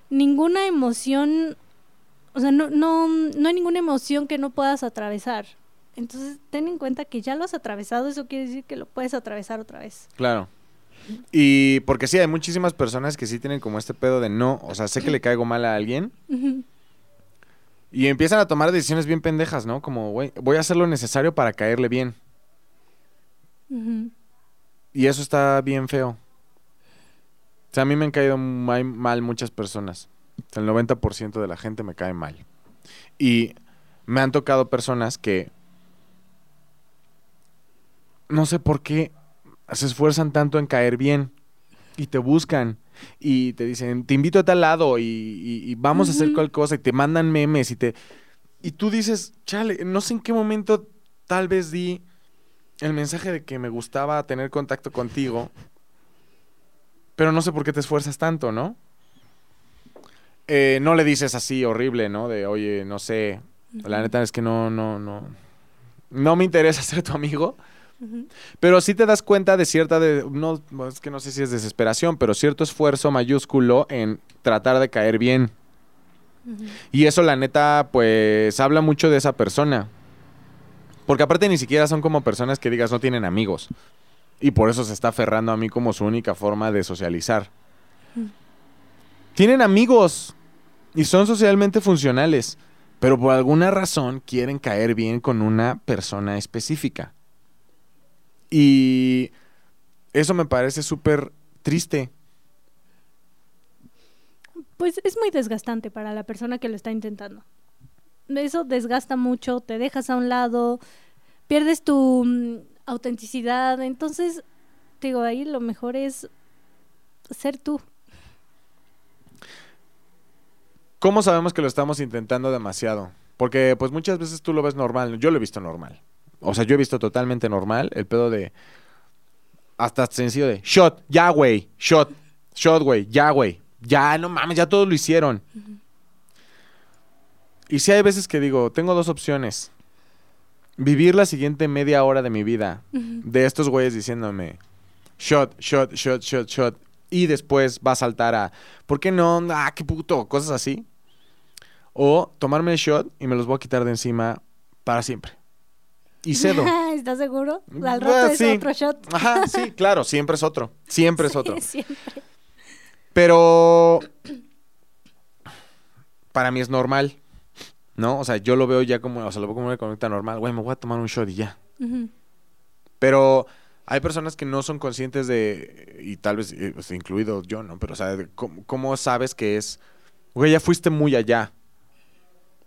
ninguna emoción, o sea, no, no, no hay ninguna emoción que no puedas atravesar. Entonces, ten en cuenta que ya lo has atravesado, eso quiere decir que lo puedes atravesar otra vez. Claro. Y porque sí, hay muchísimas personas que sí tienen como este pedo de no, o sea, sé que le caigo mal a alguien. Y empiezan a tomar decisiones bien pendejas, ¿no? Como, güey, voy a hacer lo necesario para caerle bien. Y eso está bien feo. O sea, a mí me han caído mal muchas personas. El 90% de la gente me cae mal. Y me han tocado personas que no sé por qué se esfuerzan tanto en caer bien y te buscan y te dicen, te invito a tal lado y, vamos a hacer cualquier cosa y te mandan memes y te... Y tú dices, chale, no sé en qué momento tal vez di el mensaje de que me gustaba tener contacto contigo, pero no sé por qué te esfuerzas tanto, ¿no? Eh, no le dices así horrible, ¿no? De, oye, no sé, la neta es que no, no, no, no me interesa ser tu amigo. Pero sí te das cuenta de cierta, de, no, es que no sé si es desesperación, pero cierto esfuerzo mayúsculo en tratar de caer bien. Y eso la neta, pues, habla mucho de esa persona. Porque aparte ni siquiera son como personas que digas no tienen amigos. Y por eso se está aferrando a mí como su única forma de socializar. Tienen amigos y son socialmente funcionales, pero por alguna razón quieren caer bien con una persona específica. Y eso me parece súper triste. Pues es muy desgastante para la persona que lo está intentando. Eso desgasta mucho, te dejas a un lado, pierdes tu mm, autenticidad. Entonces, digo, ahí lo mejor es ser tú. ¿Cómo sabemos que lo estamos intentando demasiado? Porque pues muchas veces tú lo ves normal, yo lo he visto normal. O sea, yo he visto totalmente normal el pedo de. Hasta sencillo de shot, ya, güey, shot, shot, güey, ya, güey. Ya, no mames, ya todos lo hicieron. Y si hay veces que digo, tengo dos opciones. Vivir la siguiente media hora de mi vida de estos güeyes diciéndome shot, shot, shot, shot, shot. Y después va a saltar a, ¿por qué no? Ah, qué puto, cosas así. O tomarme el shot y me los voy a quitar de encima para siempre y cedo. ¿Estás seguro? Al rato es otro shot. Ajá, sí, claro, siempre es otro. Siempre es otro. Siempre. Pero para mí es normal, ¿no? O sea, yo lo veo ya como, o sea, lo veo como una conducta normal. Güey, me voy a tomar un shot y ya. Pero hay personas que no son conscientes de, y tal vez, eh, pues, incluido yo, ¿no? Pero, o sea, ¿cómo, ¿cómo sabes que es, güey, ya fuiste muy allá?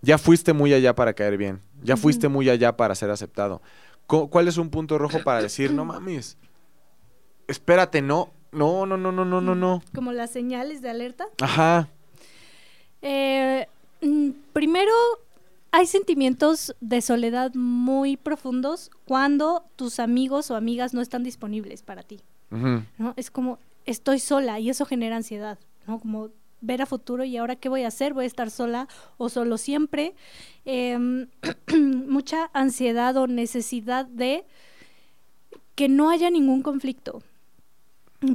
Ya fuiste muy allá para caer bien. Ya fuiste muy allá para ser aceptado. ¿Cuál es un punto rojo para decir, no mames? Espérate, no. No, no, no, no, no, no, no. Como las señales de alerta. Ajá. Eh, mm, primero, hay sentimientos de soledad muy profundos cuando tus amigos o amigas no están disponibles para ti. ¿no? Es como, estoy sola y eso genera ansiedad, ¿no? Como ver a futuro y ahora qué voy a hacer, voy a estar sola o solo siempre. Em, mucha ansiedad o necesidad de que no haya ningún conflicto.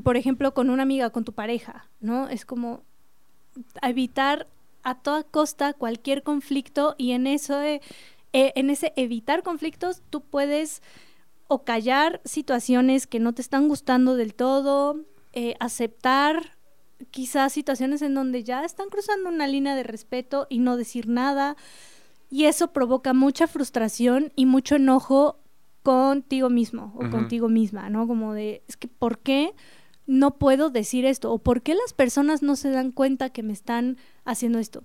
Por ejemplo, con una amiga, con tu pareja, ¿no? Es como evitar a toda costa cualquier conflicto y en eso e, en ese evitar conflictos tú puedes o callar situaciones que no te están gustando del todo, eh, aceptar quizás situaciones en donde ya están cruzando una línea de respeto y no decir nada. Y eso provoca mucha frustración y mucho enojo contigo mismo o contigo misma, ¿no? Como de, es que ¿por qué no puedo decir esto? ¿O por qué las personas no se dan cuenta que me están haciendo esto?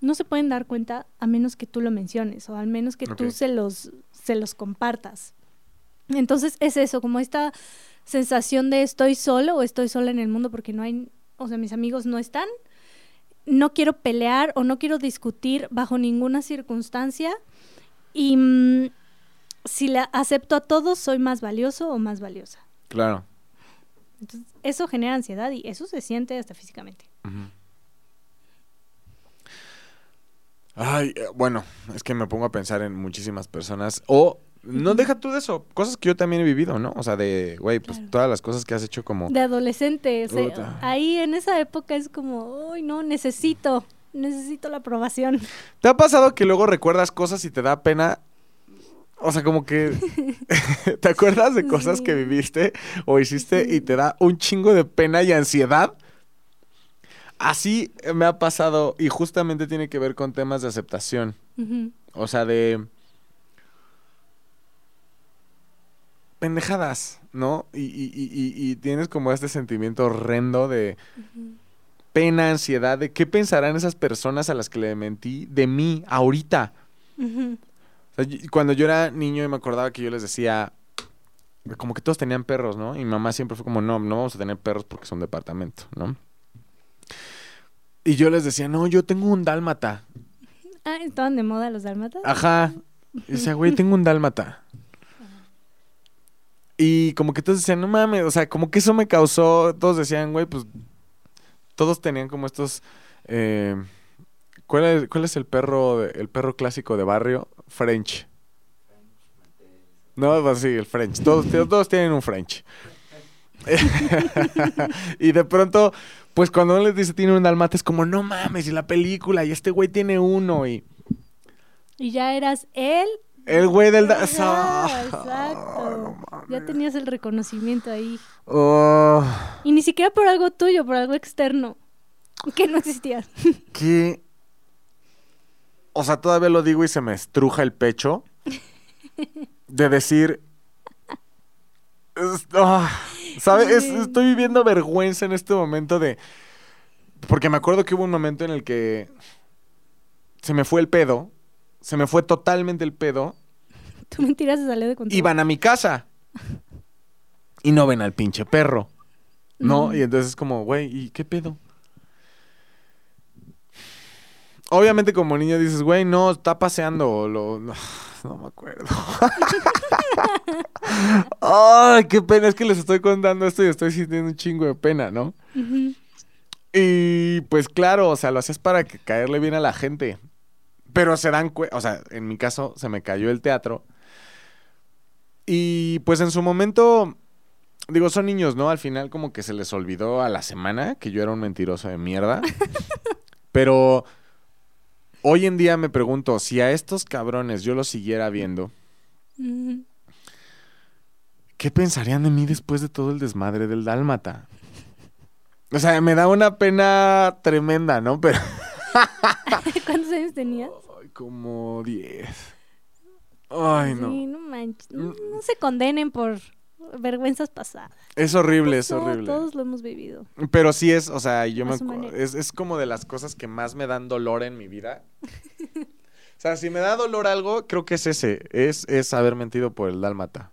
No se pueden dar cuenta a menos que tú lo menciones o al menos que tú se los, se los compartas. Entonces es eso, como esta sensación de estoy solo o estoy sola en el mundo porque no hay, o sea, mis amigos no están. No quiero pelear o no quiero discutir bajo ninguna circunstancia. Y mm, si la acepto a todos, soy más valioso o más valiosa. Claro. Entonces, eso genera ansiedad y eso se siente hasta físicamente. Ay, eh, bueno, es que me pongo a pensar en muchísimas personas. O, no deja tú de eso, cosas que yo también he vivido, ¿no? O sea, de, güey, pues Claro. todas las cosas que has hecho como... De adolescente, o sea, ahí en esa época es como, uy, no, necesito, necesito la aprobación. ¿Te ha pasado que luego recuerdas cosas y te da pena? O sea, como que... ¿Te acuerdas de cosas Sí. que viviste o hiciste y te da un chingo de pena y ansiedad? Así me ha pasado y justamente tiene que ver con temas de aceptación. O sea, de pendejadas, ¿no? Y, y- y- y- tienes como este sentimiento horrendo de pena, ansiedad, de qué pensarán esas personas a las que le mentí de mí ahorita. O sea, cuando yo era niño y me acordaba que yo les decía, como que todos tenían perros, ¿no? Y mi mamá siempre fue como, no, no vamos a tener perros porque son departamento, ¿no? Y yo les decía, no, yo tengo un dálmata. Ah, ¿estaban de moda los dálmatas? Ajá. Y decía, güey, tengo un dálmata. Y como que todos decían, no mames, o sea, como que eso me causó, todos decían, güey, pues todos tenían como estos... eh, ¿cuál, es, cuál es el perro el perro clásico de barrio? French. No, pues sí, el French. Todos, todos tienen un French. y de pronto, pues cuando uno les dice tiene un dalmata, es como, no mames, y la película, y este güey tiene uno, y... Y ya eras él. El güey del... Ajá, Ah, exacto. no ya tenías el reconocimiento ahí. Oh, Y ni siquiera por algo tuyo, por algo externo. Que no existía. que... O sea, todavía lo digo y se me estruja el pecho. De decir... es- ah, ¿Sabes? Es- estoy viviendo vergüenza en este momento de... Porque me acuerdo que hubo un momento en el que... Se me fue el pedo. Se me fue totalmente el pedo. Tu mentira se salió de control. y van a mi casa. Y no ven al pinche perro. ¿No? Y entonces es como, güey, ¿y qué pedo? Obviamente como niño dices, güey, no, está paseando. o Lo, no, no me acuerdo. Ay, qué pena. Es que les estoy contando esto y estoy sintiendo un chingo de pena, ¿no? Y pues claro, o sea, lo hacías para que caerle bien a la gente. Pero se dan cuenta, o sea, en mi caso se me cayó el teatro. Y pues en su momento, digo, son niños, ¿no? Al final como que se les olvidó a la semana que yo era un mentiroso de mierda. Pero hoy en día me pregunto, si a estos cabrones yo los siguiera viendo. ¿qué pensarían de mí después de todo el desmadre del dálmata? O sea, me da una pena tremenda, ¿no? Pero... ¿Cuántos años tenías? Ay, como 10. Ay, no. Sí, no manches. No, Mm. no se condenen por vergüenzas pasadas. Es horrible, es horrible. Todos lo hemos vivido. Pero sí es, o sea, yo A me es, es como de las cosas que más me dan dolor en mi vida. o sea, si me da dolor algo, creo que es ese, es, es haber mentido por el dálmata.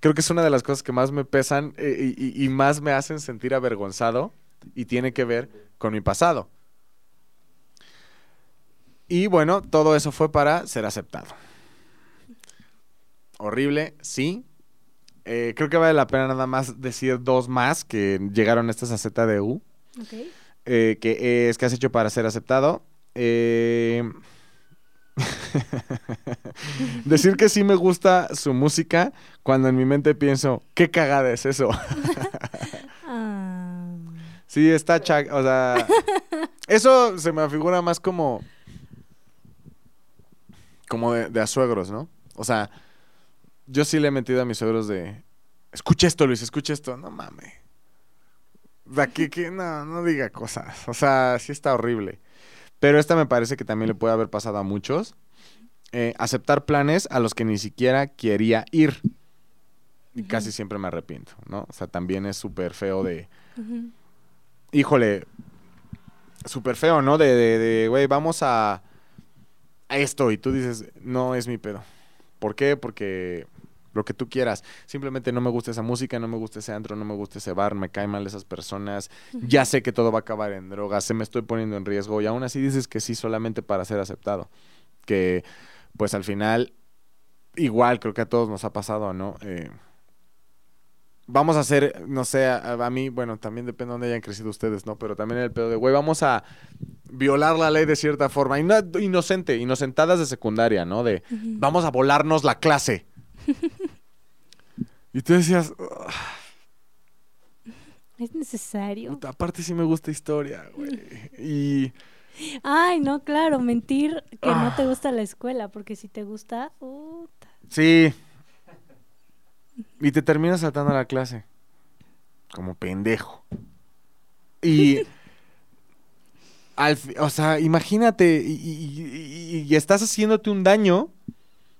Creo que es una de las cosas que más me pesan eh, y, y- y más me hacen sentir avergonzado y tiene que ver con mi pasado. Y bueno, todo eso fue para ser aceptado. Horrible, sí. Eh, creo que vale la pena nada más decir dos más que llegaron estas a ZDU. Ok. eh, que es que has hecho para ser aceptado. Eh, decir que sí me gusta su música cuando en mi mente pienso, qué cagada es eso. Ah. sí, está cha- o sea, eso se me figura más como como de, de a suegros, ¿no? O sea, yo sí le he metido a mis suegros de, escucha esto, Luis, escucha esto, no mames. O sea, que, no, no diga cosas. O sea, sí está horrible. Pero esta me parece que también le puede haber pasado a muchos. Eh, aceptar planes a los que ni siquiera quería ir. Y casi siempre me arrepiento, ¿no? O sea, también es súper feo de, híjole, súper feo, ¿no? De, de, de, güey, vamos a esto y tú dices, no es mi pedo. ¿Por qué? Porque lo que tú quieras. Simplemente no me gusta esa música, no me gusta ese antro, no me gusta ese bar, me caen mal esas personas. Ya sé que todo va a acabar en drogas, se me estoy poniendo en riesgo y aún así dices que sí solamente para ser aceptado. Que pues al final, igual creo que a todos nos ha pasado, ¿no? Eh, vamos a hacer, no sé, a, a mí, bueno, también depende de dónde hayan crecido ustedes, ¿no? Pero también el pedo de, güey, vamos a violar la ley de cierta forma. Y no, inocente, inocentadas de secundaria, ¿no? De, vamos a volarnos la clase. y tú decías, "Ugh, Es necesario. puta, aparte sí me gusta historia, güey. Y Ay, no, claro, mentir que no te Ah. gusta la escuela, porque si te gusta, puta. sí. Y te terminas saltando la clase. Como pendejo. Y... al o sea, imagínate, y, y- y- y estás haciéndote un daño,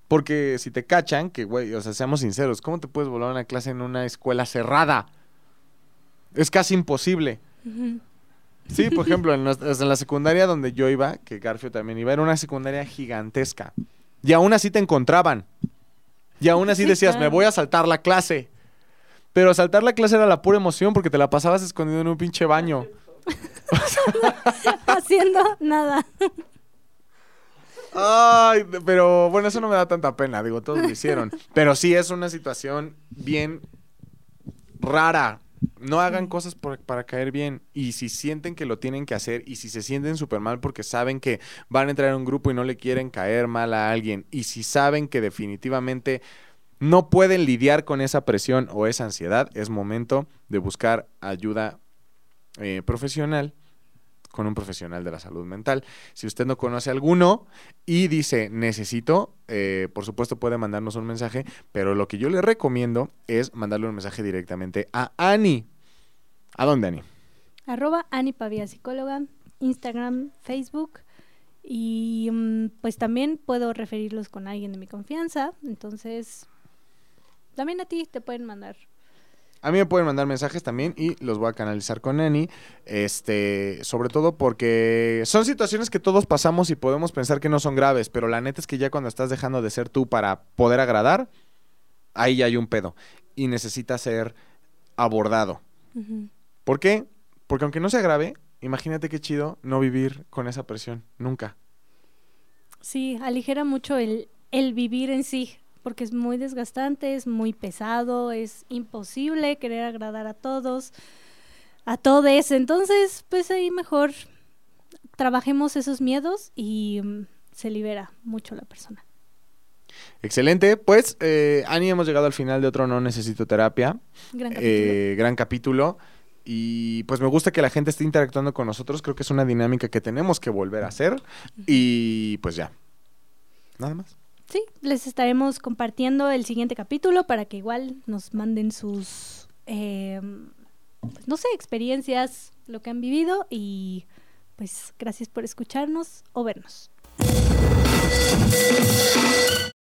porque si te cachan, que güey, o sea, seamos sinceros, ¿cómo te puedes volar una clase en una escuela cerrada? Es casi imposible. Sí, por ejemplo, en, nuestra- en la secundaria donde yo iba, que Garfio también iba, era una secundaria gigantesca. Y aún así te encontraban. Y aún así Sí, decías, me voy a saltar la clase. Pero saltar la clase era la pura emoción porque te la pasabas escondido en un pinche baño. Haciendo nada. Ay, pero bueno, eso no me da tanta pena, digo, todos lo hicieron. Pero sí es una situación bien rara. No hagan cosas por- para caer bien. Y si sienten que lo tienen que hacer y si se sienten súper mal porque saben que van a entrar en un grupo y no le quieren caer mal a alguien y si saben que definitivamente no pueden lidiar con esa presión o esa ansiedad, es momento de buscar ayuda eh, profesional con un profesional de la salud mental. Si usted no conoce alguno y dice necesito, eh, por supuesto puede mandarnos un mensaje, pero lo que yo le recomiendo es mandarle un mensaje directamente a Ani. ¿A dónde, Ani? Arroba Ani Pavía Psicóloga, Instagram, Facebook. Y mm, pues también puedo referirlos con alguien de mi confianza. Entonces, también a ti te pueden mandar. A mí me pueden mandar mensajes también y los voy a canalizar con Ani. Este, sobre todo porque son situaciones que todos pasamos y podemos pensar que no son graves, pero la neta es que ya cuando estás dejando de ser tú para poder agradar, ahí ya hay un pedo y necesita ser abordado. ¿Por qué? Porque aunque no sea grave, imagínate qué chido no vivir con esa presión, nunca. Sí, aligera mucho el, el vivir en sí, porque es muy desgastante, es muy pesado, es imposible querer agradar a todos, a todes. Entonces, pues ahí mejor trabajemos esos miedos y mm, se libera mucho la persona. Excelente, pues eh, Ani, hemos llegado al final de otro No Necesito Terapia. Gran capítulo. Eh, gran capítulo. Y pues me gusta que la gente esté interactuando con nosotros. Creo que es una dinámica que tenemos que volver a hacer. Y pues ya. Nada más. Sí, les estaremos compartiendo el siguiente capítulo para que igual nos manden sus, eh, pues, no sé, experiencias, lo que han vivido y pues gracias por escucharnos o vernos.